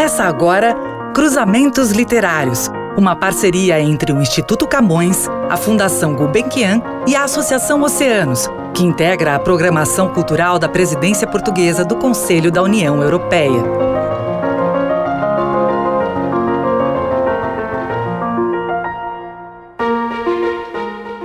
Começa agora Cruzamentos Literários, uma parceria entre o Instituto Camões, a Fundação Gulbenkian e a Associação Oceanos, que integra a programação cultural da presidência portuguesa do Conselho da União Europeia.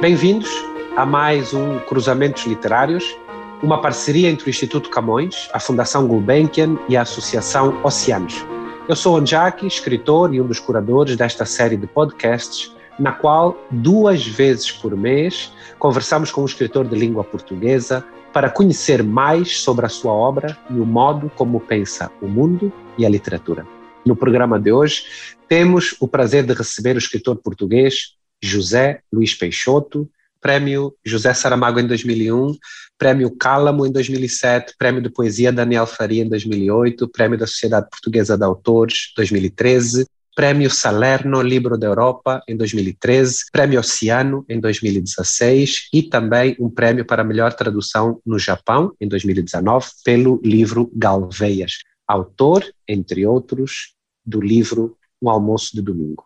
Bem-vindos a mais um Cruzamentos Literários, uma parceria entre o Instituto Camões, a Fundação Gulbenkian e a Associação Oceanos. Eu sou Anjaki, escritor e um dos curadores desta série de podcasts, na qual duas vezes por mês conversamos com um escritor de língua portuguesa para conhecer mais sobre a sua obra e o modo como pensa o mundo e a literatura. No programa de hoje, temos o prazer de receber o escritor português José Luís Peixoto, Prêmio José Saramago em 2001, Prêmio Cálamo em 2007, Prêmio de Poesia Daniel Faria em 2008, Prêmio da Sociedade Portuguesa de Autores 2013, Prêmio Salerno Libro da Europa em 2013, Prêmio Oceano em 2016 e também um prêmio para melhor tradução no Japão em 2019 pelo livro Galveias, autor, entre outros, do livro Um Almoço de Domingo.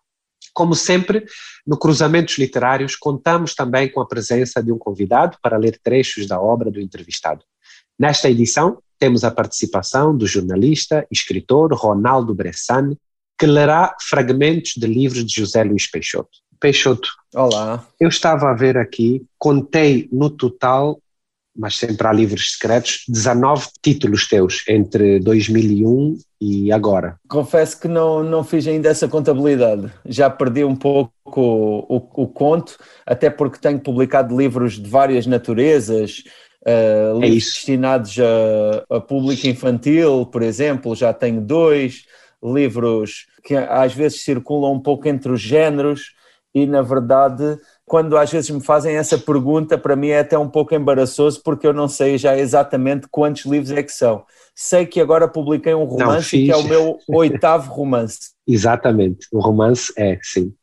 Como sempre, no Cruzamentos Literários, contamos também com a presença de um convidado para ler trechos da obra do entrevistado. Nesta edição, temos a participação do jornalista e escritor Ronaldo Bressan, que lerá fragmentos de livros de José Luís Peixoto. Peixoto. Olá. Eu estava a ver aqui, contei no total mas sempre há livros secretos, 19 títulos teus entre 2001 e agora. Confesso que não, não fiz ainda essa contabilidade, já perdi um pouco o, o, o conto, até porque tenho publicado livros de várias naturezas, uh, livros é destinados a, a público infantil, por exemplo, já tenho dois, livros que às vezes circulam um pouco entre os géneros, e na verdade quando às vezes me fazem essa pergunta, para mim é até um pouco embaraçoso, porque eu não sei já exatamente quantos livros é que são. Sei que agora publiquei um romance, não, que é o meu oitavo romance. Exatamente, o romance é, sim.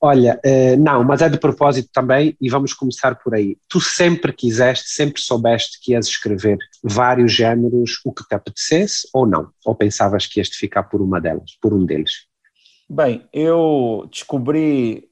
Olha, uh, não, mas é de propósito também, e vamos começar por aí. Tu sempre quiseste, sempre soubeste que ias escrever vários géneros, o que te apetecesse, ou não? Ou pensavas que ias ficar por uma delas, por um deles? Bem, eu descobri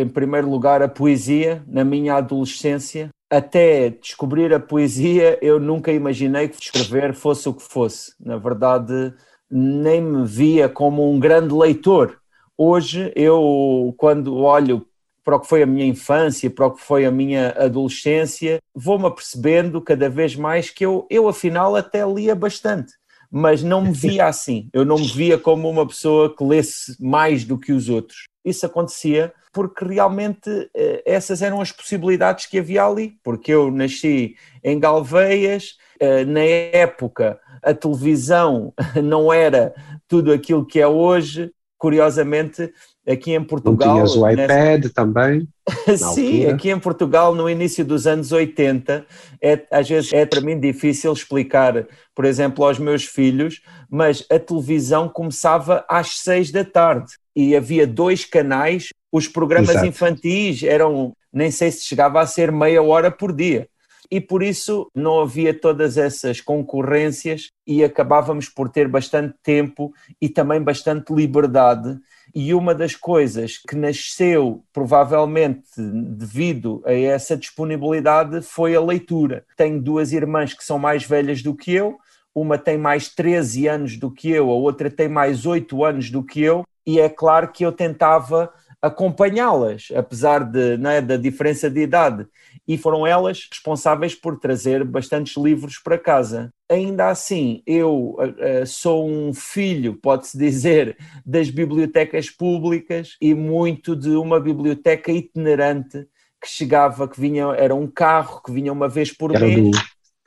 em primeiro lugar, a poesia na minha adolescência. Até descobrir a poesia, eu nunca imaginei que escrever fosse o que fosse. Na verdade, nem me via como um grande leitor. Hoje, eu, quando olho para o que foi a minha infância, para o que foi a minha adolescência, vou-me apercebendo cada vez mais que eu, eu, afinal, até lia bastante. Mas não me via assim. Eu não me via como uma pessoa que lesse mais do que os outros. Isso acontecia porque realmente eh, essas eram as possibilidades que havia ali, porque eu nasci em Galveias, eh, na época a televisão não era tudo aquilo que é hoje, curiosamente aqui em Portugal... Não tinhas o iPad nessa... também? Sim, aqui em Portugal no início dos anos 80, é, às vezes é para mim difícil explicar, por exemplo, aos meus filhos, mas a televisão começava às seis da tarde e havia dois canais os programas Exato. infantis eram, nem sei se chegava a ser meia hora por dia. E por isso não havia todas essas concorrências e acabávamos por ter bastante tempo e também bastante liberdade. E uma das coisas que nasceu, provavelmente devido a essa disponibilidade, foi a leitura. Tenho duas irmãs que são mais velhas do que eu, uma tem mais 13 anos do que eu, a outra tem mais 8 anos do que eu, e é claro que eu tentava acompanhá-las, apesar de, é, da diferença de idade. E foram elas responsáveis por trazer bastantes livros para casa. Ainda assim, eu uh, sou um filho, pode-se dizer, das bibliotecas públicas e muito de uma biblioteca itinerante que chegava, que vinha, era um carro que vinha uma vez por era mês. Do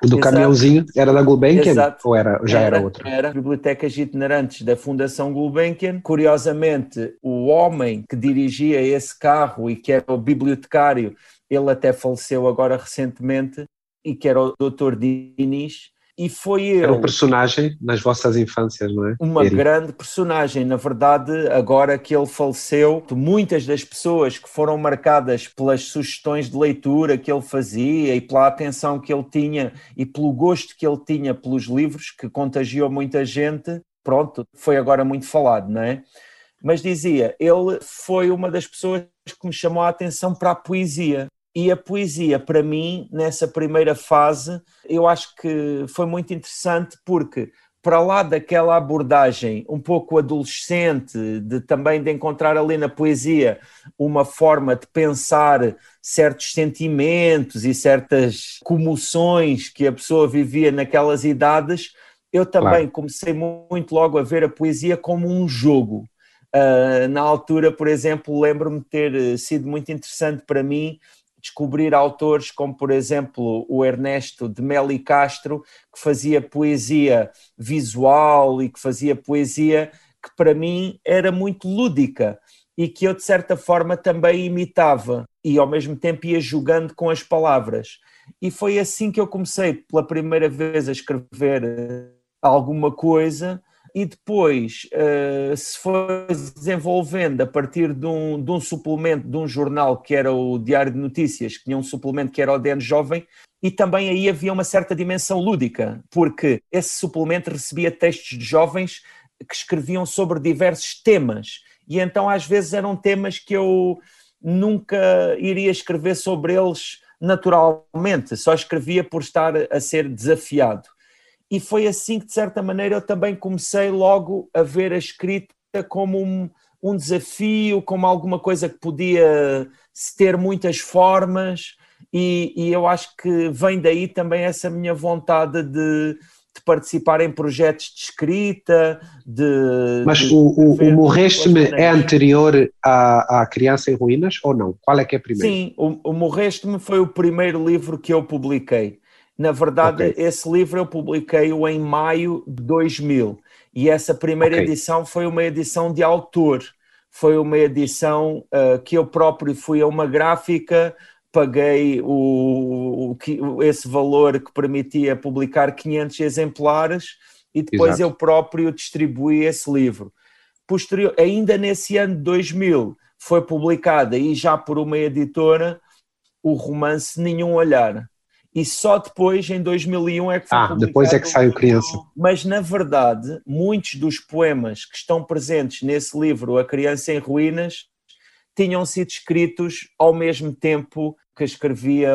o do Exato. caminhãozinho era da Gulbenkian Exato. ou era, já era, era outro? Era Bibliotecas Itinerantes da Fundação Gulbenkian. Curiosamente, o homem que dirigia esse carro e que era o bibliotecário, ele até faleceu agora recentemente, e que era o Dr. Diniz, e foi eu. Era um personagem nas vossas infâncias, não é? Uma grande personagem. Na verdade, agora que ele faleceu, muitas das pessoas que foram marcadas pelas sugestões de leitura que ele fazia e pela atenção que ele tinha e pelo gosto que ele tinha pelos livros, que contagiou muita gente, pronto, foi agora muito falado, não é? Mas dizia, ele foi uma das pessoas que me chamou a atenção para a poesia. E a poesia, para mim, nessa primeira fase, eu acho que foi muito interessante porque para lá daquela abordagem um pouco adolescente, de também de encontrar ali na poesia uma forma de pensar certos sentimentos e certas comoções que a pessoa vivia naquelas idades, eu também claro. comecei muito logo a ver a poesia como um jogo. Uh, na altura, por exemplo, lembro-me ter sido muito interessante para mim descobrir autores como, por exemplo, o Ernesto de Meli Castro, que fazia poesia visual e que fazia poesia que para mim era muito lúdica e que eu, de certa forma, também imitava e ao mesmo tempo ia jogando com as palavras. E foi assim que eu comecei pela primeira vez a escrever eh, alguma coisa e depois uh, se foi desenvolvendo a partir de um, de um suplemento de um jornal que era o Diário de Notícias, que tinha um suplemento que era o DN Jovem, e também aí havia uma certa dimensão lúdica, porque esse suplemento recebia textos de jovens que escreviam sobre diversos temas, e então às vezes eram temas que eu nunca iria escrever sobre eles naturalmente, só escrevia por estar a ser desafiado e foi assim que, de certa maneira, eu também comecei logo a ver a escrita como um, um desafio, como alguma coisa que podia ter muitas formas, e, e, eu acho que vem daí também essa minha vontade de, de participar em projetos de escrita, de. Mas de, o, o, o Morreste-me é anterior à, à Criança em Ruínas ou não? Qual é que é primeiro? Sim, o, o Morreste-me foi o primeiro livro que eu publiquei. Na verdade, okay. esse livro eu publiquei-o em maio de 2000 e essa primeira okay. edição foi uma edição de autor, foi uma edição uh, que eu próprio fui a uma gráfica, paguei o, o, esse valor que permitia publicar 500 exemplares e depois Exato. eu próprio distribuí esse livro. Posterior, ainda nesse ano de 2000 foi publicada e já por uma editora o romance Nenhum Olhar e só depois, em 2001, é que foi Ah, depois é que saiu Criança. Mas, na verdade, muitos dos poemas que estão presentes nesse livro, A Criança em Ruínas, tinham sido escritos ao mesmo tempo que escrevia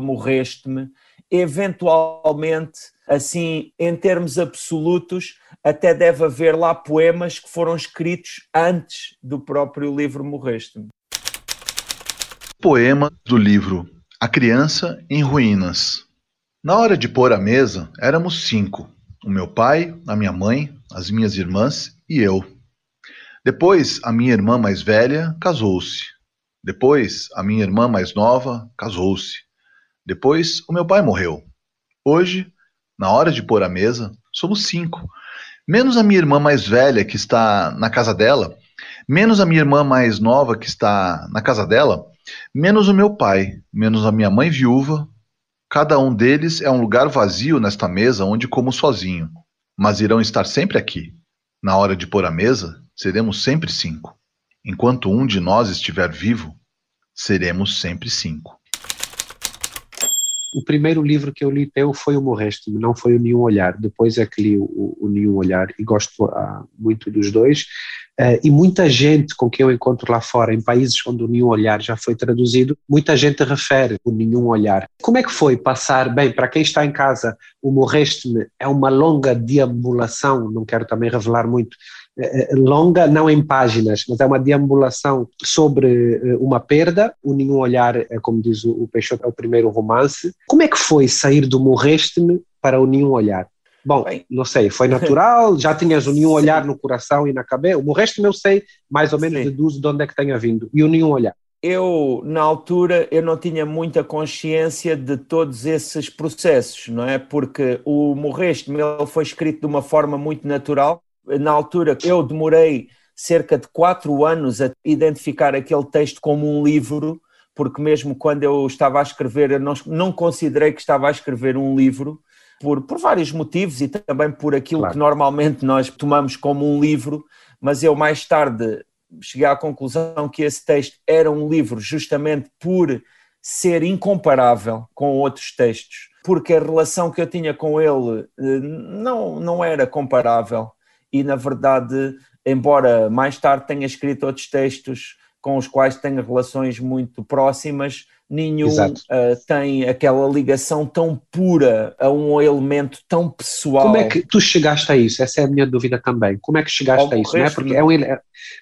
Morreste-me. Eventualmente, assim, em termos absolutos, até deve haver lá poemas que foram escritos antes do próprio livro Morreste-me. Poema do livro a criança em ruínas. Na hora de pôr a mesa, éramos cinco: o meu pai, a minha mãe, as minhas irmãs e eu. Depois, a minha irmã mais velha casou-se. Depois, a minha irmã mais nova casou-se. Depois, o meu pai morreu. Hoje, na hora de pôr a mesa, somos cinco. Menos a minha irmã mais velha, que está na casa dela, menos a minha irmã mais nova, que está na casa dela, Menos o meu pai, menos a minha mãe viúva, cada um deles é um lugar vazio nesta mesa onde como sozinho, mas irão estar sempre aqui. Na hora de pôr a mesa, seremos sempre cinco. Enquanto um de nós estiver vivo, seremos sempre cinco. O primeiro livro que eu li teu foi o Morreste, não foi o Nenhum Olhar. Depois é que li o, o Nenhum Olhar e gosto uh, muito dos dois. Uh, e muita gente com quem eu encontro lá fora, em países onde o Nenhum Olhar já foi traduzido, muita gente refere o Nenhum Olhar. Como é que foi passar, bem, para quem está em casa, o Morreste-me é uma longa deambulação, não quero também revelar muito, uh, longa, não em páginas, mas é uma deambulação sobre uma perda, o Nenhum Olhar, como diz o Peixoto, é o primeiro romance. Como é que foi sair do Morreste-me para o Nenhum Olhar? Bom, Bem. não sei, foi natural, já tinhas o nenhum olhar no coração e na cabeça, o resto eu sei, mais ou menos Sim. deduzo de onde é que tenha vindo, e o nenhum olhar. Eu, na altura, eu não tinha muita consciência de todos esses processos, não é? Porque o Morreste foi escrito de uma forma muito natural. Na altura, eu demorei cerca de quatro anos a identificar aquele texto como um livro, porque mesmo quando eu estava a escrever, eu não, não considerei que estava a escrever um livro, por, por vários motivos e também por aquilo claro. que normalmente nós tomamos como um livro, mas eu mais tarde cheguei à conclusão que esse texto era um livro justamente por ser incomparável com outros textos, porque a relação que eu tinha com ele eh, não, não era comparável e, na verdade, embora mais tarde tenha escrito outros textos com os quais tenha relações muito próximas, nenhum uh, tem aquela ligação tão pura a um elemento tão pessoal. Como é que tu chegaste a isso? Essa é a minha dúvida também. Como é que chegaste a isso? Não, é porque é um,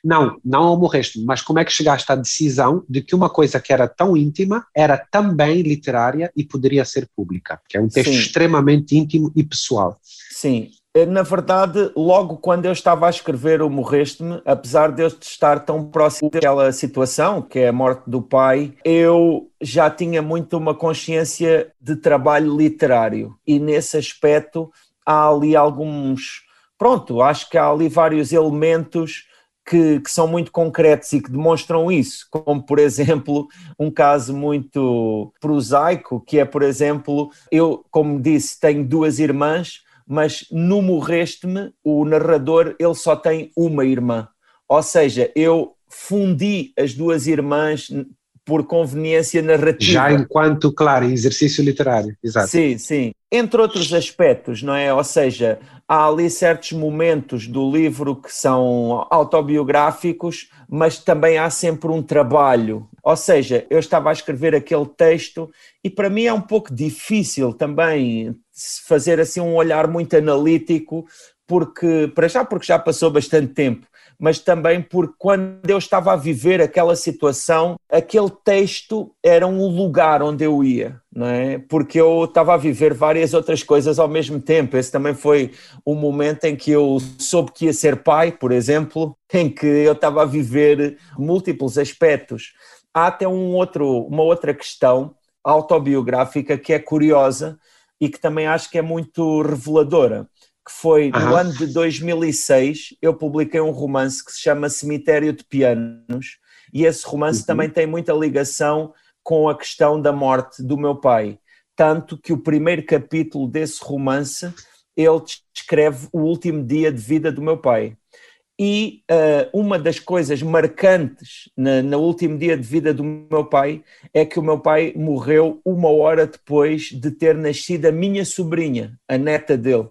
não, não ao morreste, mas como é que chegaste à decisão de que uma coisa que era tão íntima era também literária e poderia ser pública? Que é um texto Sim. extremamente íntimo e pessoal. Sim, na verdade, logo quando eu estava a escrever o Morreste-me, apesar de eu estar tão próximo daquela situação, que é a morte do pai, eu já tinha muito uma consciência de trabalho literário. E nesse aspecto há ali alguns. Pronto, acho que há ali vários elementos que, que, são muito concretos e que demonstram isso, como por exemplo um caso muito prosaico, que é por exemplo, eu, como disse, tenho duas irmãs mas no Morreste-me, o narrador ele só tem uma irmã. Ou seja, eu fundi as duas irmãs por conveniência narrativa. Já enquanto, claro, exercício literário, exato. Sim, sim. Entre outros aspectos, não é? Ou seja, há ali certos momentos do livro que são autobiográficos, mas também há sempre um trabalho. Ou seja, eu estava a escrever aquele texto e para mim é um pouco difícil também fazer assim um olhar muito analítico, porque, para já, porque já passou bastante tempo mas também porque quando eu estava a viver aquela situação, aquele texto era um lugar onde eu ia, não é? Porque eu estava a viver várias outras coisas ao mesmo tempo. Esse também foi o momento em que eu soube que ia ser pai, por exemplo, em que eu estava a viver múltiplos aspectos. Há até um outro, uma outra questão autobiográfica que é curiosa e que também acho que é muito reveladora que foi no ano de 2006, eu publiquei um romance que se chama Cemitério de Pianos, e esse romance uhum. também tem muita ligação com a questão da morte do meu pai. Tanto que o primeiro capítulo desse romance ele descreve o último dia de vida do meu pai. E uh, uma das coisas marcantes na, no último dia de vida do meu pai é que o meu pai morreu uma hora depois de ter nascido a minha sobrinha, a neta dele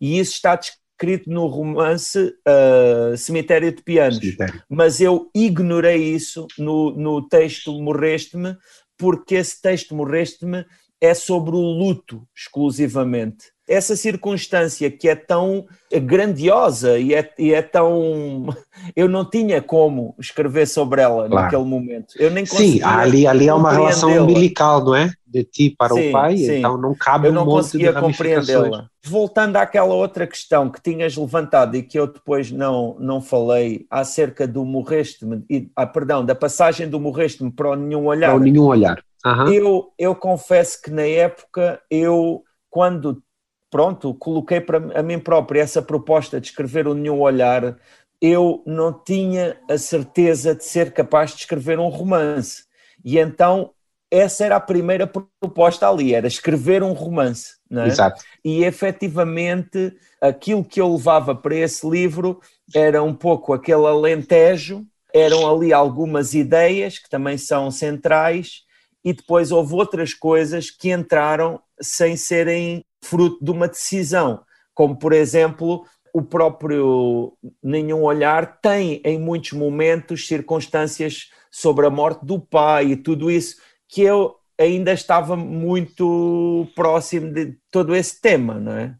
e isso está descrito no romance uh, Cemitério de Pianos. Cemitério. Mas eu ignorei isso no, no texto Morreste-me, porque esse texto Morreste-me é sobre o luto exclusivamente. Essa circunstância que é tão grandiosa e é, e é tão. Eu não tinha como escrever sobre ela claro. naquele momento. Eu nem Sim, ali, ali é uma relação umbilical, não é? De ti para sim, o pai, sim. então não cabe Eu não um conseguia compreendê-la. Voltando àquela outra questão que tinhas levantado e que eu depois não, não falei acerca do morreste-me, ah, perdão, da passagem do morreste-me para o nenhum olhar. Para o nenhum olhar. Uhum. Eu, eu confesso que na época eu, quando pronto, coloquei para a mim próprio essa proposta de escrever o Nenhum Olhar, eu não tinha a certeza de ser capaz de escrever um romance. E então essa era a primeira proposta ali, era escrever um romance. Não é? Exato. E efetivamente aquilo que eu levava para esse livro era um pouco aquele alentejo, eram ali algumas ideias que também são centrais, e depois houve outras coisas que entraram sem serem fruto de uma decisão, como por exemplo o próprio Nenhum Olhar tem em muitos momentos circunstâncias sobre a morte do pai e tudo isso que eu ainda estava muito próximo de todo esse tema, não é?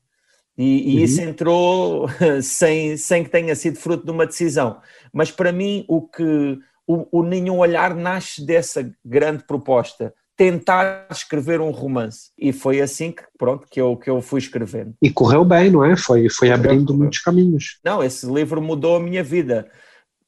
E, e uhum. isso entrou sem, sem que tenha sido fruto de uma decisão. Mas para mim, o que o, o Nenhum Olhar nasce dessa grande proposta tentar escrever um romance. E foi assim que, pronto, que eu, que eu fui escrevendo. E correu bem, não é? Foi, foi abrindo correu. muitos caminhos. Não, esse livro mudou a minha vida.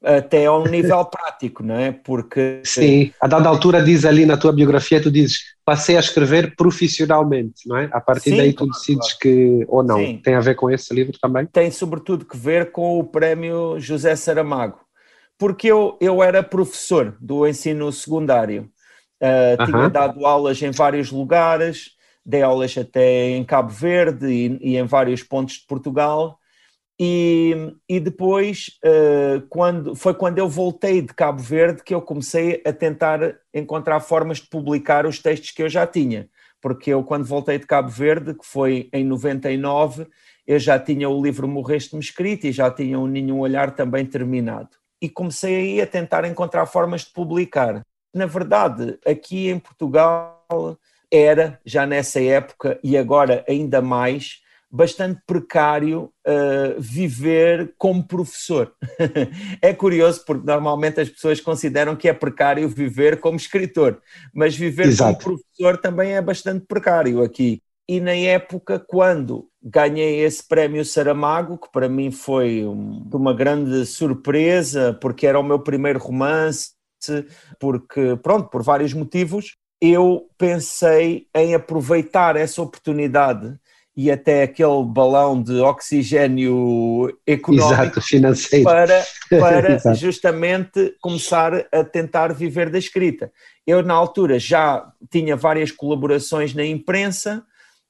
Até a um nível prático, não é? Porque. Sim, a dada altura diz ali na tua biografia, tu dizes, passei a escrever profissionalmente, não é? A partir Sim, daí tu claro, decides claro. que, ou não, Sim. tem a ver com esse livro também? Tem sobretudo que ver com o prémio José Saramago, porque eu, eu era professor do ensino secundário Uh, tinha dado aulas em vários lugares, dei aulas até em Cabo Verde e, e em vários pontos de Portugal. E, e depois, uh, quando, foi quando eu voltei de Cabo Verde que eu comecei a tentar encontrar formas de publicar os textos que eu já tinha. Porque eu, quando voltei de Cabo Verde, que foi em 99, eu já tinha o livro Morreste-me escrito e já tinha o Nenhum Olhar também terminado. E comecei aí a tentar encontrar formas de publicar. Na verdade, aqui em Portugal era, já nessa época e agora ainda mais, bastante precário uh, viver como professor. é curioso porque normalmente as pessoas consideram que é precário viver como escritor, mas viver Exato. como professor também é bastante precário aqui. E na época, quando ganhei esse prémio Saramago, que para mim foi um, uma grande surpresa, porque era o meu primeiro romance, porque, pronto, por vários motivos, eu pensei em aproveitar essa oportunidade e até aquele balão de oxigênio económico Exato, financeiro. para, para justamente começar a tentar viver da escrita. Eu, na altura, já tinha várias colaborações na imprensa,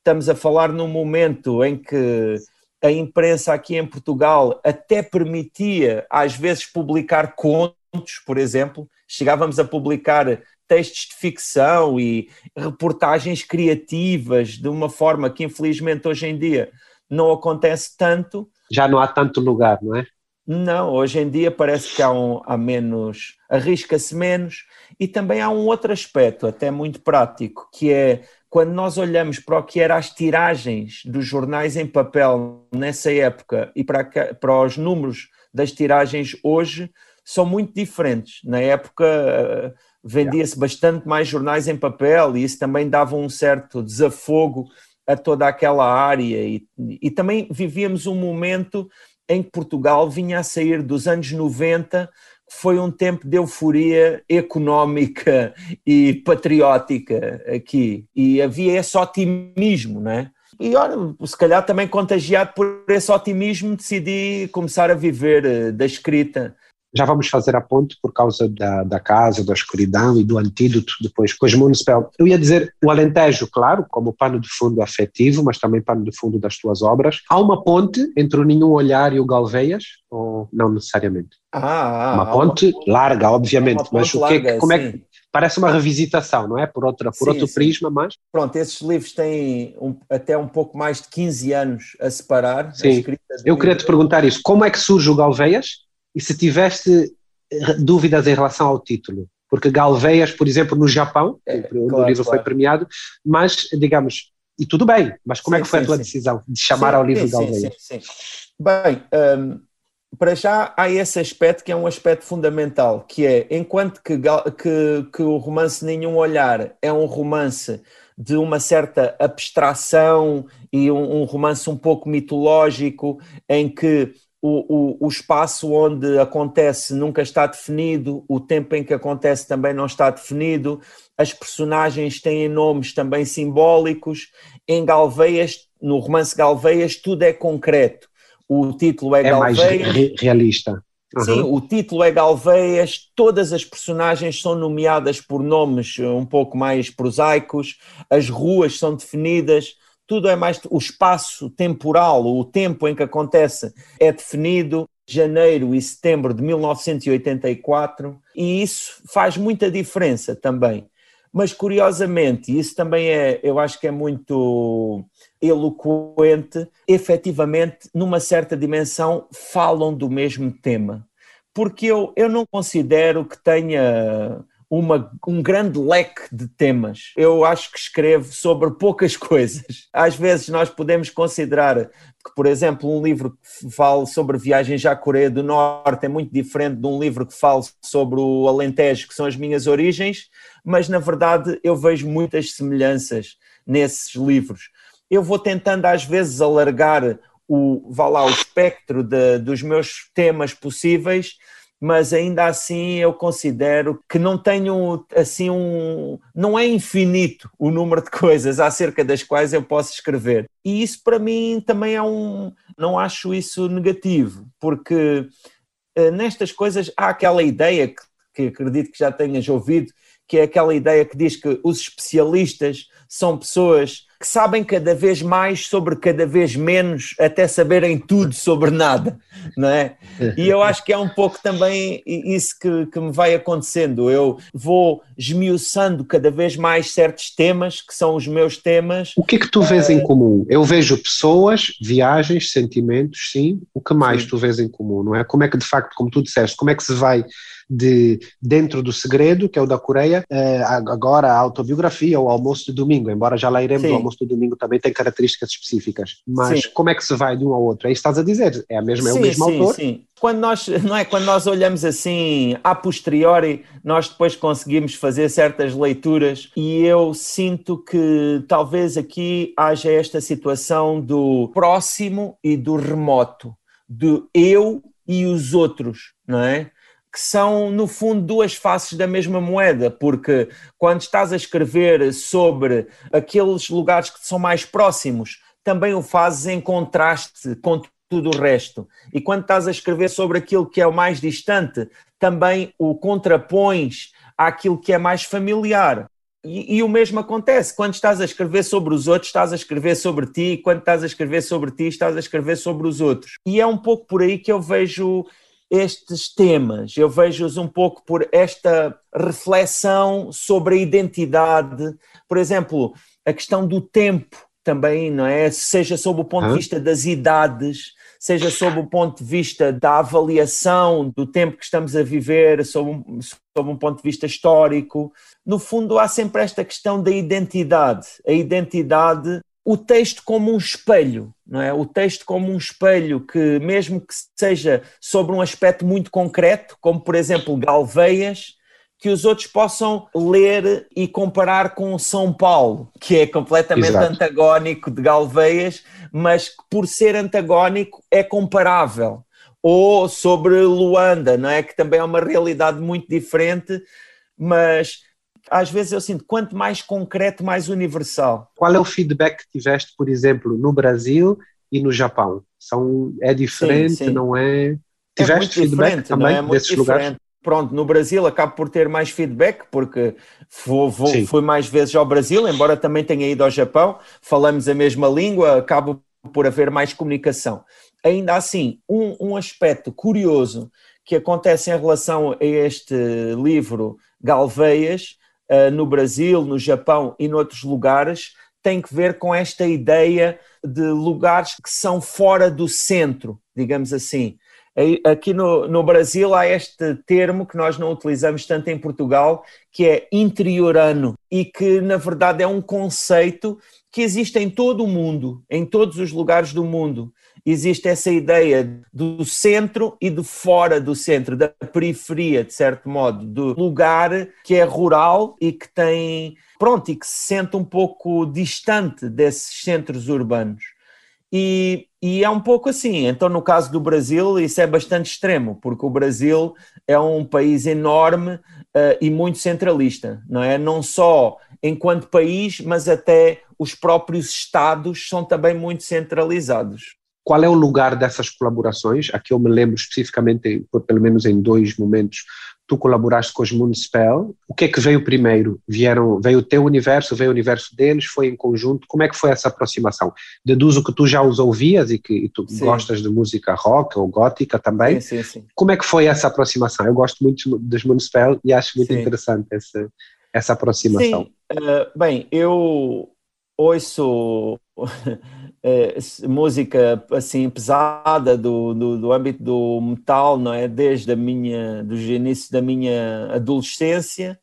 estamos a falar num momento em que a imprensa aqui em Portugal até permitia, às vezes, publicar contos, por exemplo, chegávamos a publicar textos de ficção e reportagens criativas de uma forma que infelizmente hoje em dia não acontece tanto. Já não há tanto lugar, não é? Não, hoje em dia parece que há, um, há menos, arrisca-se menos e também há um outro aspecto, até muito prático, que é quando nós olhamos para o que eram as tiragens dos jornais em papel nessa época e para, para os números das tiragens hoje, são muito diferentes. Na época vendia-se bastante mais jornais em papel e isso também dava um certo desafogo a toda aquela área e, e também vivíamos um momento em que Portugal vinha a sair dos anos 90 foi um tempo de euforia económica e patriótica aqui e havia esse otimismo, não é? E olha, se calhar também contagiado por esse otimismo decidi começar a viver eh, da escrita já vamos fazer a ponte por causa da, da casa, da escuridão e do antídoto depois com os Municipal. Eu ia dizer o Alentejo, claro, como pano de fundo afetivo, mas também pano de fundo das tuas obras. Há uma ponte entre o Nenhum Olhar e o Galveias? Ou não necessariamente? Ah, uma ponte uma, larga, obviamente, ponte mas o que, larga, como sim. é que parece uma revisitação, não é? Por, outra, por sim, outro sim. prisma, mas. Pronto, esses livros têm um, até um pouco mais de 15 anos a separar. Sim. Eu queria te perguntar isso: como é que surge o Galveias? E se tiveste eh, dúvidas em relação ao título. Porque Galveias, por exemplo, no Japão, é, o claro, livro claro. foi premiado, mas, digamos, e tudo bem, mas como sim, é que foi sim, a tua sim. decisão de chamar ao livro Galveias? Sim, Bem, um, para já há esse aspecto que é um aspecto fundamental, que é, enquanto que, que, que o romance Nenhum Olhar é um romance de uma certa abstração e um, um romance um pouco mitológico, em que o, o, o, espaço onde acontece nunca está definido, o tempo em que acontece também não está definido, as personagens têm nomes também simbólicos. Em Galveias, no romance Galveias, tudo é concreto. O título é, é Galveias. mais realista. Uhum. Sim, o título é Galveias, todas as personagens são nomeadas por nomes um pouco mais prosaicos, as ruas são definidas tudo é mais. O espaço temporal, o tempo em que acontece é definido, janeiro e setembro de 1984, e isso faz muita diferença também. Mas curiosamente, isso também é, eu acho que é muito eloquente, efetivamente, numa certa dimensão, falam do mesmo tema. Porque eu, eu não considero que tenha uma, um grande leque de temas. Eu acho que escrevo sobre poucas coisas. Às vezes nós podemos considerar que, por exemplo, um livro que fala sobre viagens à Coreia do Norte é muito diferente de um livro que fala sobre o Alentejo, que são as minhas origens, mas na verdade eu vejo muitas semelhanças nesses livros. Eu vou tentando às vezes alargar o, vá lá, o espectro de, dos meus temas possíveis, mas ainda assim eu considero que não tenho assim um. não é infinito o número de coisas acerca das quais eu posso escrever. E isso para mim também é um. não acho isso negativo, porque uh, nestas coisas há aquela ideia que, que acredito que já tenhas ouvido, que é aquela ideia que diz que os especialistas são pessoas que sabem cada vez mais sobre cada vez menos, até saberem tudo sobre nada, não é? E eu acho que é um pouco também isso que, que me vai acontecendo. Eu vou esmiuçando cada vez mais certos temas que são os meus temas. O que é que tu vês uh, em comum? Eu vejo pessoas, viagens, sentimentos, sim. O que mais sim. tu vês em comum, não é? Como é que de facto, como tu disseste, como é que se vai de Dentro do Segredo, que é o da Coreia, eh, agora a autobiografia, o Almoço de Domingo, embora já lá iremos, Sim. o Almoço de Domingo também tem características específicas. Mas sim. como é que se vai de um ao outro? É isso que estás a dizer, é, a mesma, é o mesmo sim, autor? Sim, quando nós, não é, quando nós olhamos assim a posteriori, nós depois conseguimos fazer certas leituras e eu sinto que talvez aqui haja esta situação do próximo e do remoto, do eu e os outros, não é? Que são, no fundo, duas faces da mesma moeda, porque quando estás a escrever sobre aqueles lugares que são mais próximos, também o fazes em contraste com tudo o resto. E quando estás a escrever sobre aquilo que é o mais distante, também o contrapões àquilo que é mais familiar. E, e, o mesmo acontece quando estás a escrever sobre os outros, estás a escrever sobre ti, e quando estás a escrever sobre ti, estás a escrever sobre os outros. E é um pouco por aí que eu vejo estes temas. Eu vejo-os um pouco por esta reflexão sobre a identidade, por exemplo, a questão do tempo também, não é? Seja sob o ponto de vista das idades, seja sob o ponto de vista da avaliação do tempo que estamos a viver, sob um, sob um ponto de vista histórico. No fundo, há sempre esta questão da identidade. A identidade o texto como um espelho, não é? O texto como um espelho que, mesmo que seja sobre um aspecto muito concreto, como por exemplo Galveias, que os outros possam ler e comparar com São Paulo, que é completamente Exato. antagónico de Galveias, mas que por ser antagónico é comparável. Ou sobre Luanda, não é? Que também é uma realidade muito diferente, mas às vezes eu sinto quanto mais concreto, mais universal. Qual é o feedback que tiveste, por exemplo, no Brasil e no Japão? São, é diferente, sim, sim. não é? Tiveste é feedback também é? desses diferente. lugares? Pronto, no Brasil acabo por ter mais feedback, porque vou, vou, fui mais vezes ao Brasil, embora também tenha ido ao Japão, falamos a mesma língua, acabo por haver mais comunicação. Ainda assim, um, um aspecto curioso que acontece em relação a este livro Galveias no Brasil, no Japão e noutros lugares, tem que ver com esta ideia de lugares que são fora do centro, digamos assim. Aqui no, no, Brasil há este termo que nós não utilizamos tanto em Portugal, que é interiorano, e que na verdade é um conceito que existe em todo o mundo, em todos os lugares do mundo existe essa ideia do centro e do fora do centro, da periferia, de certo modo, do lugar que é rural e que tem, pronto, e que se sente um pouco distante desses centros urbanos. E, e, é um pouco assim. Então, no caso do Brasil, isso é bastante extremo, porque o Brasil é um país enorme uh, e muito centralista, não é? Não só enquanto país, mas até os próprios estados são também muito centralizados. Qual é o lugar dessas colaborações? Aqui eu me lembro especificamente, pelo menos em dois momentos, tu colaboraste com os Moonspell. O que é que veio primeiro? Vieram, veio o teu universo, veio o universo deles, foi em conjunto? Como é que foi essa aproximação? Deduzo que tu já os ouvias e que e tu sim. gostas de música rock ou gótica também. Sim, sim, sim. Como é que foi essa aproximação? Eu gosto muito dos Moonspell e acho muito interessante essa, essa aproximação. Sim, uh, bem, eu ouço música assim pesada do, do, do, âmbito do metal, não é? Desde a minha, dos inícios da minha adolescência.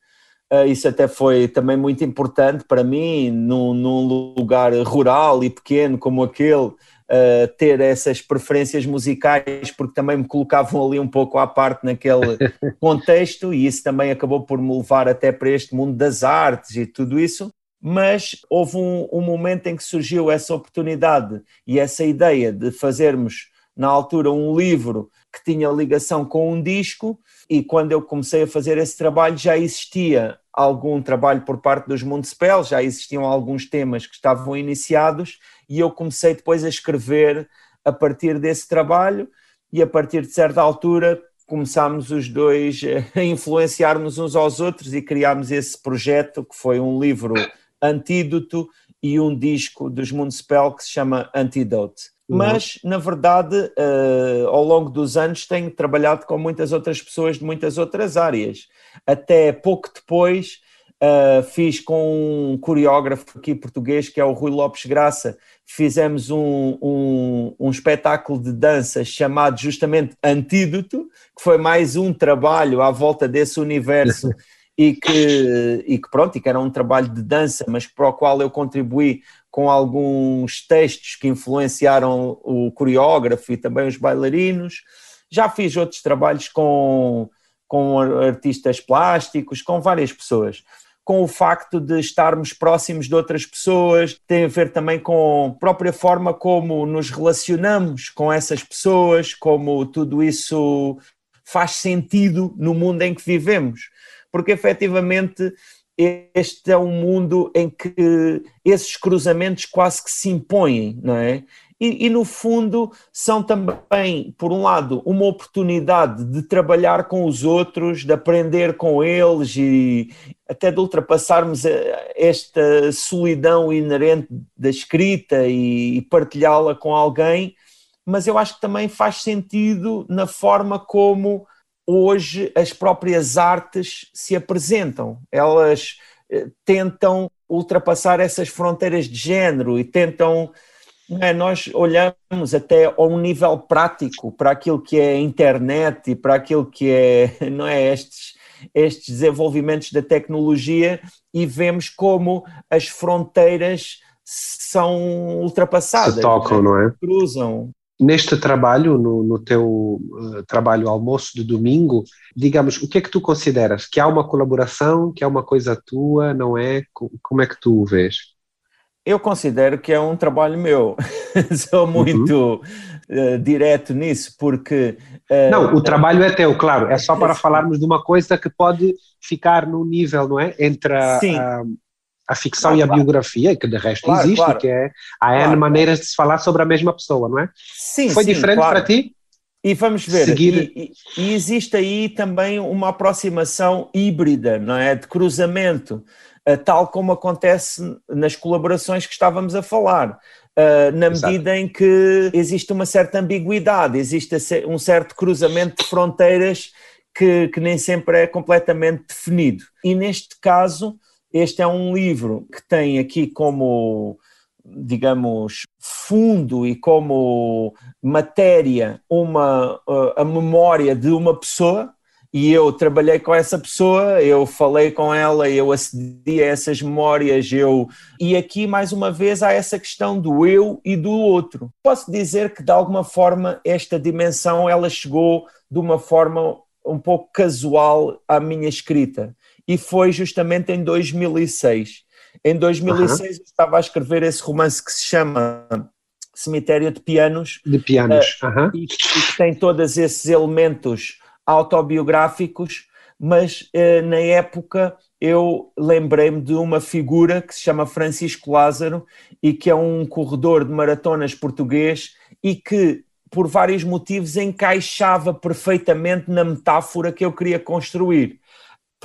Uh, isso até foi também muito importante para mim, num, num lugar rural e pequeno como aquele, uh, ter essas preferências musicais, porque também me colocavam ali um pouco à parte naquele contexto, e isso também acabou por me levar até para este mundo das artes e tudo isso mas houve um, um, momento em que surgiu essa oportunidade e essa ideia de fazermos, na altura, um livro que tinha ligação com um disco, e quando eu comecei a fazer esse trabalho já existia algum trabalho por parte dos Mundspell, já existiam alguns temas que estavam iniciados, e eu comecei depois a escrever a partir desse trabalho, e a partir de certa altura começámos os dois a influenciar-nos uns aos outros e criámos esse projeto que foi um livro Antídoto e um disco dos Municipal que se chama Antidote. Uhum. Mas, na verdade, uh, ao longo dos anos tenho trabalhado com muitas outras pessoas de muitas outras áreas. Até pouco depois uh, fiz com um coreógrafo aqui português, que é o Rui Lopes Graça, fizemos um, um, um espetáculo de dança chamado justamente Antídoto, que foi mais um trabalho à volta desse universo e que, e que pronto, e que era um trabalho de dança, mas para o qual eu contribuí com alguns textos que influenciaram o coreógrafo e também os bailarinos. Já fiz outros trabalhos com, com artistas plásticos, com várias pessoas. Com o facto de estarmos próximos de outras pessoas, tem a ver também com a própria forma como nos relacionamos com essas pessoas, como tudo isso faz sentido no mundo em que vivemos porque efetivamente este é um mundo em que esses cruzamentos quase que se impõem, não é? E, e, no fundo são também, por um lado, uma oportunidade de trabalhar com os outros, de aprender com eles e até de ultrapassarmos esta solidão inerente da escrita e, e partilhá-la com alguém, mas eu acho que também faz sentido na forma como hoje as próprias artes se apresentam. Elas eh, tentam ultrapassar essas fronteiras de género e tentam. É, nós olhamos até a um nível prático para aquilo que é a internet e para aquilo que é, não é, estes, estes desenvolvimentos da tecnologia e vemos como as fronteiras são ultrapassadas. Se tocam, não é? Cruzam neste trabalho, no, no teu uh, trabalho almoço de domingo, digamos, o que é que tu consideras? Que há uma colaboração, que há uma coisa tua, não é? Como é que tu o vês? Eu considero que é um trabalho meu. Sou muito uhum. uh, direto nisso, porque. Uh, não, o trabalho é teu, claro. É só para falarmos de uma coisa que pode ficar no nível, não é? Entre a, a, a ficção claro, e a claro. biografia, que de resto claro, existe, que é, há N maneiras de se falar sobre a mesma pessoa, não é? Sim, Foi sim, diferente para ti? E vamos ver, Seguir... e, e, existe aí também uma aproximação híbrida, não é? De cruzamento, uh, tal como acontece nas colaborações que estávamos a falar. Uh, na medida Exato. em que existe uma certa ambiguidade, existe um certo cruzamento de fronteiras que, que nem sempre é completamente definido. E neste caso, este é um livro que tem aqui como, digamos, fundo e como matéria uma, uh, a memória de uma pessoa, e eu trabalhei com essa pessoa, eu falei com ela, eu acedi a essas memórias, eu e aqui mais uma vez há essa questão do eu e do outro. Posso dizer que de alguma forma esta dimensão ela chegou de uma forma um pouco casual à minha escrita e foi justamente em 2006. Em 2006 uhum. eu estava a escrever esse romance que se chama Cemitério de Pianos. De Pianos, uh, e, e, que tem todos esses elementos autobiográficos, mas uh, na época eu lembrei-me de uma figura que se chama Francisco Lázaro e que é um corredor de maratonas português e que por vários motivos encaixava perfeitamente na metáfora que eu queria construir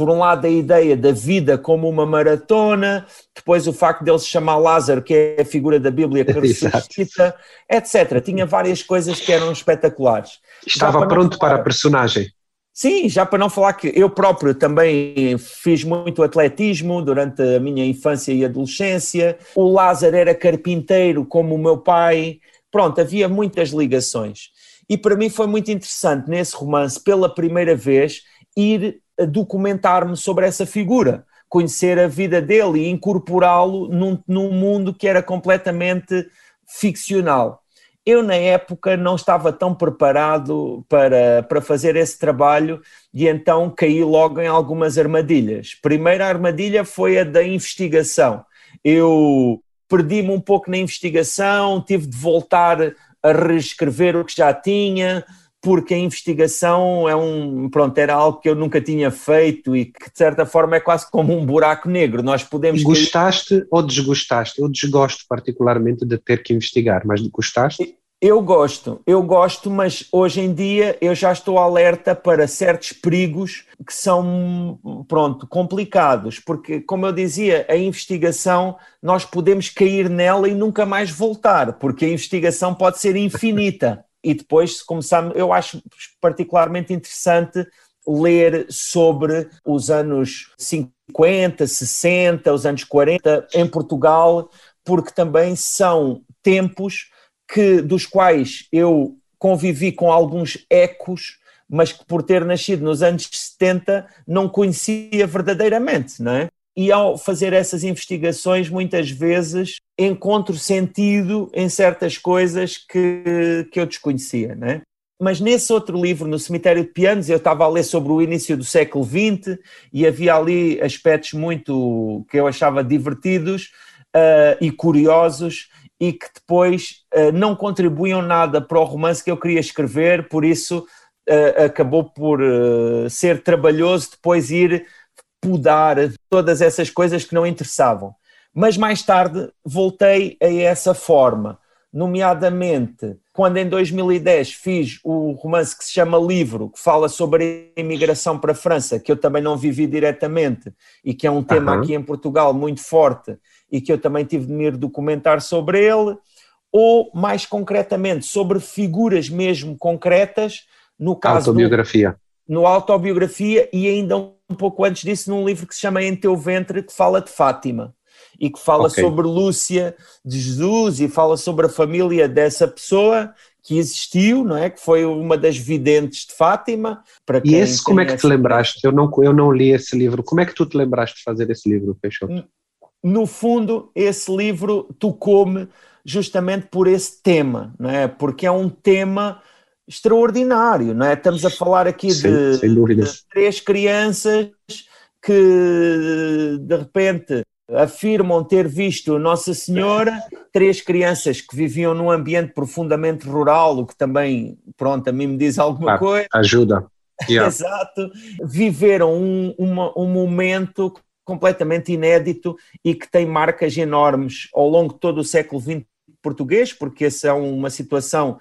por um lado, a ideia da vida como uma maratona, depois o facto de ele se chamar Lázaro, que é a figura da Bíblia que ressuscita, etc. Tinha várias coisas que eram espetaculares. Estava para pronto falar, para a personagem. Sim, já para não falar que eu próprio também fiz muito atletismo durante a minha infância e adolescência. O Lázaro era carpinteiro, como o meu pai. Pronto, havia muitas ligações. E para mim foi muito interessante nesse romance, pela primeira vez, ir documentar-me sobre essa figura, conhecer a vida dele e incorporá-lo num, num mundo que era completamente ficcional. Eu, na época, não estava tão preparado para, para fazer esse trabalho e então caí logo em algumas armadilhas. Primeira armadilha foi a da investigação. Eu perdi-me um pouco na investigação, tive de voltar a reescrever o que já tinha, porque a investigação é um, pronto, era algo que eu nunca tinha feito e que de certa forma é quase como um buraco negro. Nós podemos. Gostaste ou desgostaste? Eu desgosto particularmente de ter que investigar, mas gostaste? Eu gosto, eu gosto, mas hoje em dia eu já estou alerta para certos perigos que são, pronto, complicados, porque, como eu dizia, a investigação, nós podemos cair nela e nunca mais voltar, porque a investigação pode ser infinita. e depois, se começarmos, eu acho particularmente interessante ler sobre os anos 50, 60, os anos 40 em Portugal, porque também são tempos que, dos quais eu convivi com alguns ecos, mas que por ter nascido nos anos 70 não conhecia verdadeiramente, não é? E ao fazer essas investigações, muitas vezes encontro sentido em certas coisas que, que eu desconhecia, não é? Mas nesse outro livro, no Cemitério de Pianos, eu estava a ler sobre o início do século XX e havia ali aspectos muito que eu achava divertidos uh, e curiosos e que depois uh, não contribuíam nada para o romance que eu queria escrever, por isso uh, acabou por ser trabalhoso depois ir podar todas essas coisas que não interessavam. Mas mais tarde voltei a essa forma, nomeadamente quando em 2010 fiz o romance que se chama Livro, que fala sobre a imigração para a França, que eu também não vivi diretamente e que é um tema aqui em Portugal muito forte e que eu também tive de me documentar sobre ele, ou mais concretamente sobre figuras mesmo concretas, no caso autobiografia. Do, no autobiografia e ainda um pouco antes disso num livro que se chama Em Teu Ventre, que fala de Fátima e que fala okay. sobre Lúcia de Jesus e fala sobre a família dessa pessoa que existiu, não é? Que foi uma das videntes de Fátima. Para e esse, como é que te lembraste? Eu não, eu não li esse livro. Como é que tu te lembraste de fazer esse livro, Peixoto? no fundo, esse livro tocou-me justamente por esse tema, não é? Porque é um tema extraordinário, não é? Estamos a falar aqui Sim, de, de, três crianças que de repente afirmam ter visto Nossa Senhora, três crianças que viviam num ambiente profundamente rural, o que também, pronto, a mim me diz alguma ah, coisa. Ajuda. Yeah. Exato. Viveram um, uma, um momento completamente inédito e que tem marcas enormes ao longo de todo o século XX português, porque essa é uma situação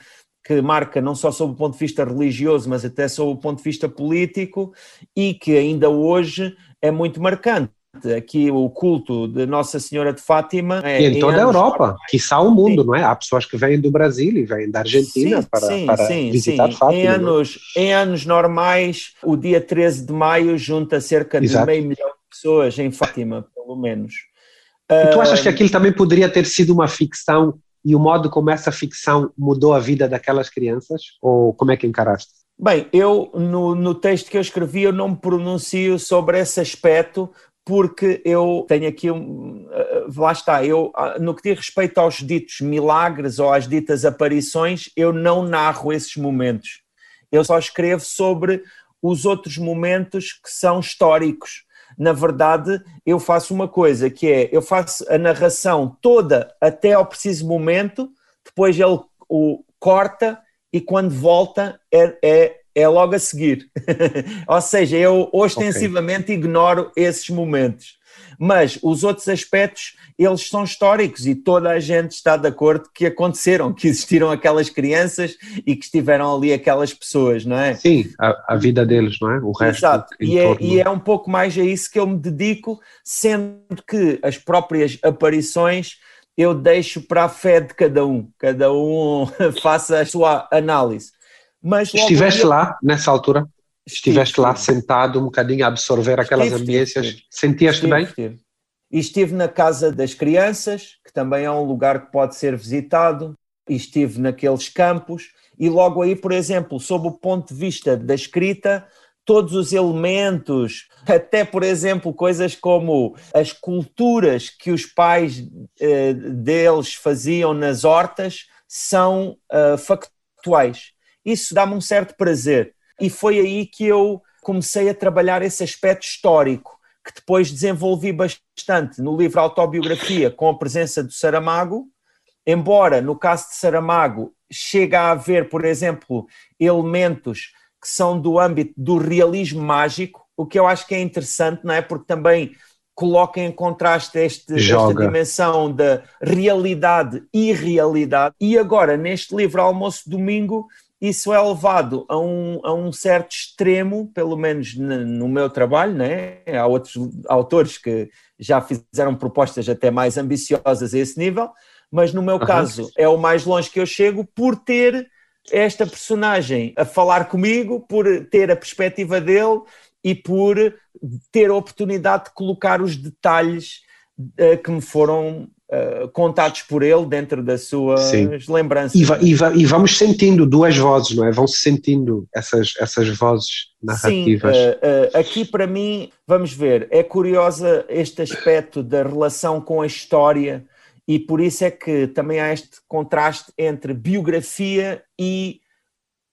que marca não só sob o ponto de vista religioso, mas até sob o ponto de vista político e que ainda hoje é muito marcante. Aqui o culto de Nossa Senhora de Fátima. É, e em toda a Europa, que quiçá o mundo, sim. não é? Há pessoas que vêm do Brasil e vêm da Argentina sim, para, sim, para visitar Fátima. Em é? anos, em anos normais, o dia 13 de maio junta cerca Exato. de meio milhão pessoas em Fátima, pelo menos. E tu achas que aquilo também poderia ter sido uma ficção e o modo como essa ficção mudou a vida daquelas crianças? Ou como é que encaraste? Bem, eu no, no texto que eu escrevi eu não me pronuncio sobre esse aspecto porque eu tenho aqui um, eh, lá está, eu ah, no que diz respeito aos ditos milagres ou às ditas aparições, eu não narro esses momentos. Eu só escrevo sobre os outros momentos que são históricos na verdade, eu faço uma coisa que é, eu faço a narração toda até ao preciso momento, depois ele o corta e quando volta é, é, é logo a seguir. Ou seja, eu ostensivamente okay. ignoro esses momentos mas os outros aspectos eles são históricos e toda a gente está de acordo que aconteceram, que existiram aquelas crianças e que estiveram ali aquelas pessoas, não é? Sim, a, a vida deles, não é? O resto. Exato, e é, e é um pouco mais a isso que eu me dedico, sendo que as próprias aparições eu deixo para a fé de cada um, cada um faça a sua análise. Mas Estiveste lá nessa altura? Estiveste lá sentado um bocadinho a absorver aquelas estive, ambiências, sentias-te bem? Estive. E estive na Casa das Crianças, que também é um lugar que pode ser visitado, e estive naqueles campos, e logo aí, por exemplo, sob o ponto de vista da escrita, todos os elementos, até, por exemplo, coisas como as culturas que os pais eh, deles faziam nas hortas, são uh, factuais. Isso dá-me um certo prazer e foi aí que eu comecei a trabalhar esse aspecto histórico, que depois desenvolvi bastante no livro Autobiografia, com a presença do Saramago, embora no caso de Saramago chega a haver, por exemplo, elementos que são do âmbito do realismo mágico, o que eu acho que é interessante, não é? Porque também coloca em contraste este, esta dimensão da realidade e irrealidade. E agora, neste livro Almoço Domingo, isso é levado a um, a um certo extremo, pelo menos no meu trabalho, né? há outros autores que já fizeram propostas até mais ambiciosas a esse nível, mas no meu uhum. caso é o mais longe que eu chego por ter esta personagem a falar comigo, por ter a perspectiva dele e por ter a oportunidade de colocar os detalhes uh, que me foram uh, contados por ele dentro das suas Sim. lembranças. E, va e, va e, vamos sentindo duas vozes, não é? Vão-se sentindo essas, essas vozes narrativas. Sim, uh, aqui para mim, vamos ver, é curiosa este aspecto da relação com a história e por isso é que também há este contraste entre biografia e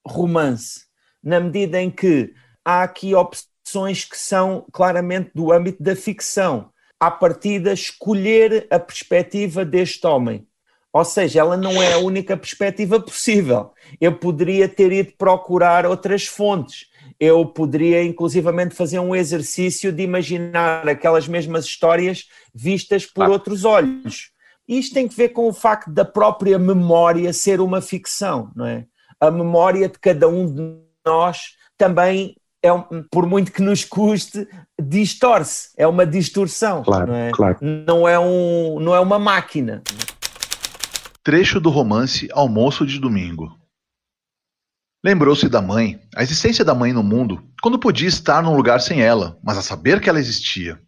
romance, na medida em que há aqui opções que são claramente do âmbito da ficção. À partida, escolher a perspectiva deste homem. Ou seja, ela não é a única perspectiva possível. Eu poderia ter ido procurar outras fontes. Eu poderia, inclusivamente, fazer um exercício de imaginar aquelas mesmas histórias vistas por ah. outros olhos. Isto tem que ver com o facto da própria memória ser uma ficção, não é? A memória de cada um de nós também é um, por muito que nos custe, distorce, é uma distorção. Claro, não é? claro. Não é, um, não é uma máquina. Trecho do romance Almoço de Domingo. Lembrou-se da mãe, a existência da mãe no mundo, quando podia estar num lugar sem ela, mas a saber que ela existia.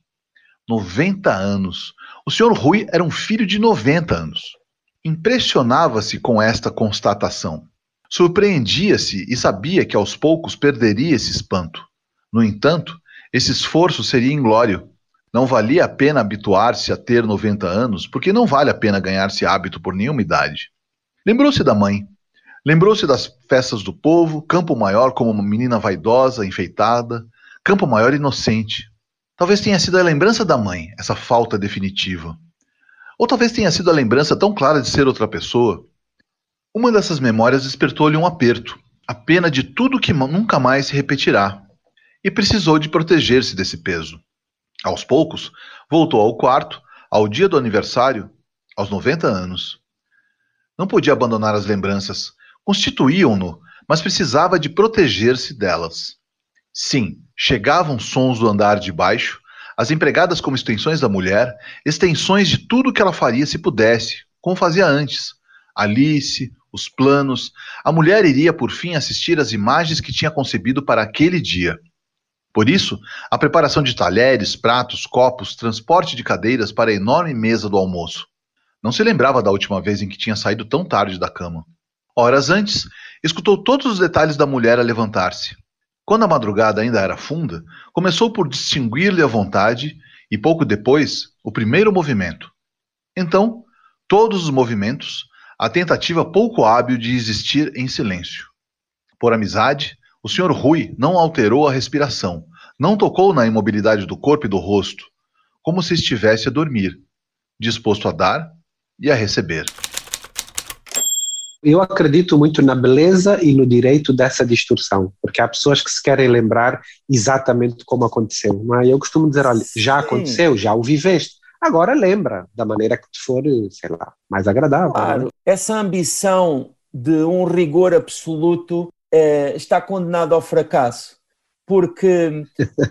90 anos. O senhor Rui era um filho de 90 anos. Impressionava-se com esta constatação. Surpreendia-se e sabia que aos poucos perderia esse espanto. No entanto, esse esforço seria inglório. Não valia a pena habituar-se a ter 90 anos, porque não vale a pena ganhar-se hábito por nenhuma idade. Lembrou-se da mãe. Lembrou-se das festas do povo, Campo Maior como uma menina vaidosa, enfeitada, Campo Maior inocente. Talvez tenha sido a lembrança da mãe, essa falta definitiva. Ou talvez tenha sido a lembrança tão clara de ser outra pessoa, uma dessas memórias despertou-lhe um aperto, a pena de tudo que nunca mais se repetirá, e precisou de proteger-se desse peso. Aos poucos, voltou ao quarto, ao dia do aniversário, aos 90 anos. Não podia abandonar as lembranças, constituíam-no, mas precisava de proteger-se delas. Sim, chegavam sons do andar de baixo, as empregadas como extensões da mulher, extensões de tudo que ela faria se pudesse, como fazia antes. Alice, os planos, a mulher iria por fim assistir às imagens que tinha concebido para aquele dia. Por isso, a preparação de talheres, pratos, copos, transporte de cadeiras para a enorme mesa do almoço. Não se lembrava da última vez em que tinha saído tão tarde da cama. Horas antes, escutou todos os detalhes da mulher a levantar-se. Quando a madrugada ainda era funda, começou por distinguir-lhe a vontade e pouco depois o primeiro movimento. Então, todos os movimentos, a tentativa pouco hábil de existir em silêncio. Por amizade, o Sr. Rui não alterou a respiração, não tocou na imobilidade do corpo e do rosto, como se estivesse a dormir, disposto a dar e a receber. Eu acredito muito na beleza e no direito dessa distorção, porque há pessoas que se querem lembrar exatamente como aconteceu. Mas é? eu costumo dizer, olha, já aconteceu, já o viveste. Agora lembra da maneira que te for, sei lá, mais agradável. Né? Claro, né? essa ambição de um rigor absoluto é, está condenada ao fracasso, porque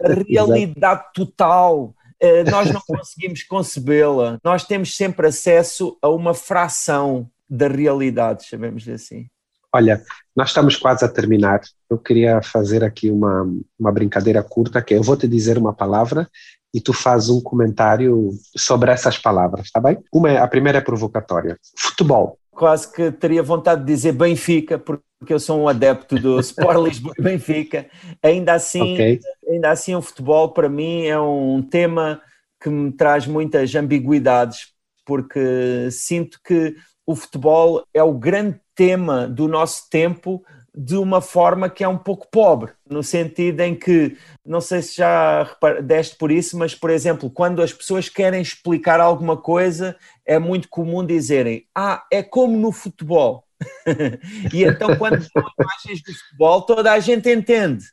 a realidade total é, nós não conseguimos concebê-la. Nós temos sempre acesso a uma fração da realidade, chamemos assim. Olha, nós estamos quase a terminar. Eu queria fazer aqui uma, uma brincadeira curta, que eu vou te dizer uma palavra e tu fazes um comentário sobre essas palavras, tá bem? Uma, é, a primeira é provocatória. Futebol. Quase que teria vontade de dizer Benfica, porque eu sou um adepto do Sport Lisboa e Benfica. Ainda assim, okay. ainda assim, o futebol para mim é um tema que me traz muitas ambiguidades, porque sinto que o futebol é o grande tema do nosso tempo de uma forma que é um pouco pobre, no sentido em que, não sei se já deste por isso, mas, por exemplo, quando as pessoas querem explicar alguma coisa, é muito comum dizerem: Ah, é como no futebol. e então, quando são imagens do futebol, toda a gente entende.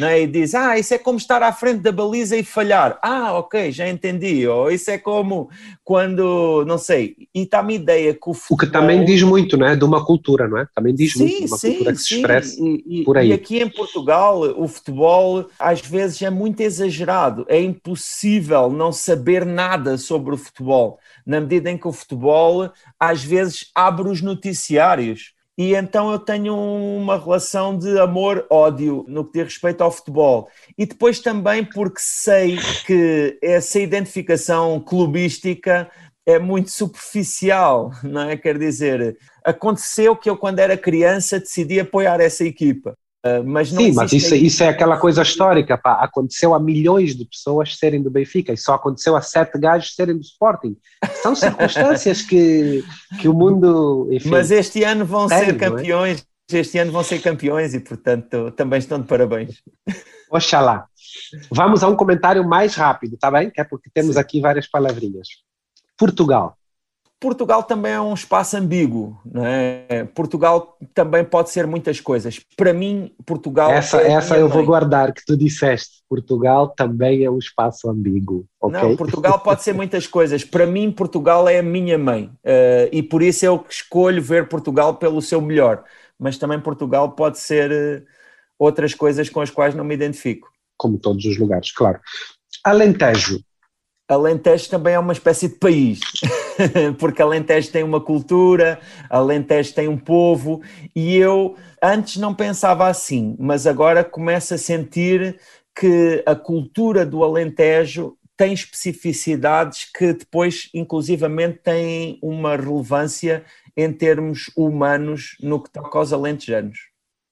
É? e diz: Ah, isso é como estar à frente da baliza e falhar. Ah, ok, já entendi. Ou isso é como quando, não sei, e está-me ideia que o futebol... O que também diz muito, não é? De uma cultura, não é? Também diz sim, muito de uma sim, cultura que se expressa e, por aí. E aqui em Portugal, o futebol às vezes é muito exagerado. É impossível não saber nada sobre o futebol, na medida em que o futebol às vezes abre os noticiários e então eu tenho uma relação de amor-ódio no que diz respeito ao futebol. E depois também porque sei que essa identificação clubística é muito superficial, não é? Quer dizer, aconteceu que eu, quando era criança, decidi apoiar essa equipa. Ah, mas Sim, mas isso, isso, é aquela coisa histórica, pá. aconteceu a milhões de pessoas serem do Benfica e só aconteceu a sete gajos serem do Sporting. São circunstâncias que, que o mundo. Enfim, mas este ano vão tem, ser é? campeões, é? este ano vão ser campeões e, portanto, também estão de parabéns. Oxalá. Vamos a um comentário mais rápido, tá bem? É porque temos aqui várias palavrinhas. Portugal. Portugal também é um espaço ambíguo, não é? Portugal também pode ser muitas coisas. Para mim, Portugal. Essa, é essa eu mãe. vou guardar, que tu disseste. Portugal também é um espaço ambíguo. Okay? Não, Portugal pode ser muitas coisas. Para mim, Portugal é a minha mãe. Uh, e por isso eu escolho ver Portugal pelo seu melhor. Mas também Portugal pode ser uh, outras coisas com as quais não me identifico. Como todos os lugares, claro. Alentejo. Alentejo também é uma espécie de país. porque Alentejo tem uma cultura, Alentejo tem um povo, e eu antes não pensava assim, mas agora começo a sentir que a cultura do Alentejo tem especificidades que depois, inclusivamente, têm uma relevância em termos humanos no que toca aos alentejanos.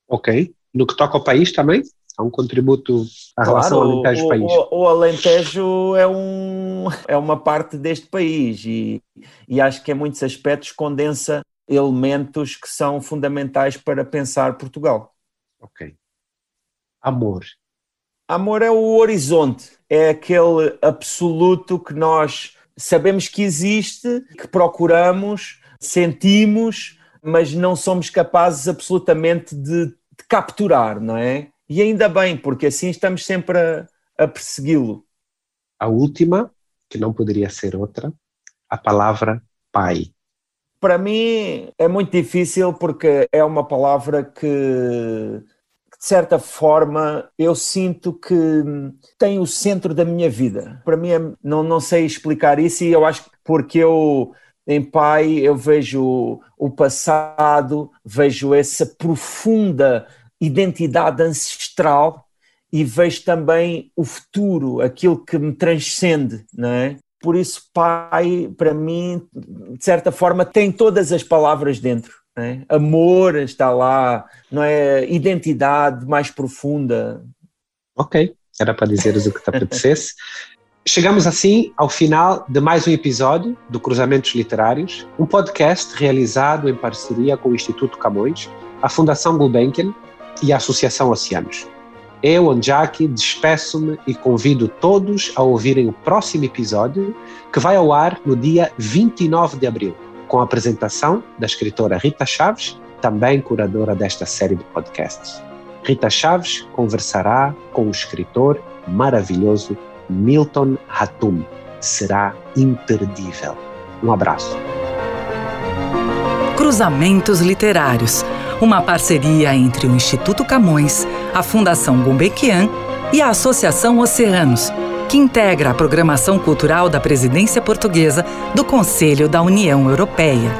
Ok. No que toca ao país também? Há um contributo à claro, relação Alentejo-país. O, o, Alentejo é, um, é uma parte deste país e, e acho que em muitos aspectos condensa elementos que são fundamentais para pensar Portugal. Ok. Amor. Amor é o horizonte, é aquele absoluto que nós sabemos que existe, que procuramos, sentimos, mas não somos capazes absolutamente de, de capturar, não é? E ainda bem, porque assim estamos sempre a, a persegui-lo. A última, que não poderia ser outra, a palavra pai. Para mim é muito difícil porque é uma palavra que, de certa forma, eu sinto que tem o centro da minha vida. Para mim, é, não, não sei explicar isso e eu acho que porque eu em pai eu vejo o passado, vejo essa profunda identidade ancestral e vejo também o futuro, aquilo que me transcende, não é? Por isso, pai, para mim, de certa forma, tem todas as palavras dentro. É? Amor está lá, não é? Identidade mais profunda. Ok, era para dizeres o que te apetecesse. Chegamos assim ao final de mais um episódio do Cruzamentos Literários, um podcast realizado em parceria com o Instituto Camões, a Fundação Gulbenkian e a Associação Oceanos. Eu, Anjaki, despeço-me e convido todos a ouvirem o próximo episódio, que vai ao ar no dia 29 de abril, com a apresentação da escritora Rita Chaves, também curadora desta série de podcasts. Rita Chaves conversará com o escritor maravilhoso Milton Hatum. Será imperdível. Um abraço. Cruzamentos Literários uma parceria entre o Instituto Camões, a Fundação Gulbenkian e a Associação Oceanos, que integra a programação cultural da presidência portuguesa do Conselho da União Europeia.